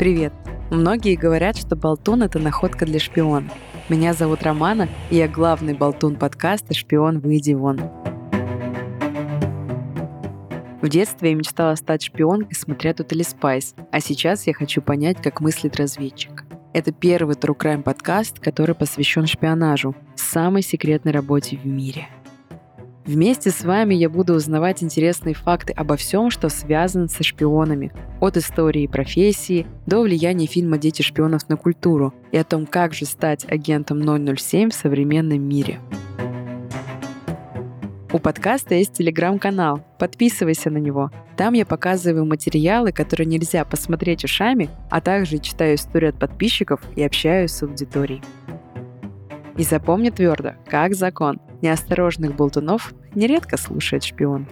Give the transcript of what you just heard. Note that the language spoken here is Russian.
Привет! Многие говорят, что болтун — это находка для шпиона. Меня зовут Романа, и я главный болтун подкаста «Шпион, выйди вон». В детстве я мечтала стать шпионкой, смотря Totally Spies, а сейчас я хочу понять, как мыслит разведчик. Это первый true crime подкаст, который посвящен шпионажу, самой секретной работе в мире – Вместе с вами я буду узнавать интересные факты обо всем, что связано со шпионами, от истории профессии до влияния фильма «Дети шпионов» на культуру и о том, как же стать агентом 007 в современном мире. У подкаста есть телеграм-канал. Подписывайся на него. Там я показываю материалы, которые нельзя посмотреть ушами, а также читаю истории от подписчиков и общаюсь с аудиторией. И запомни твердо, как закон, неосторожных болтунов нередко слушает шпион.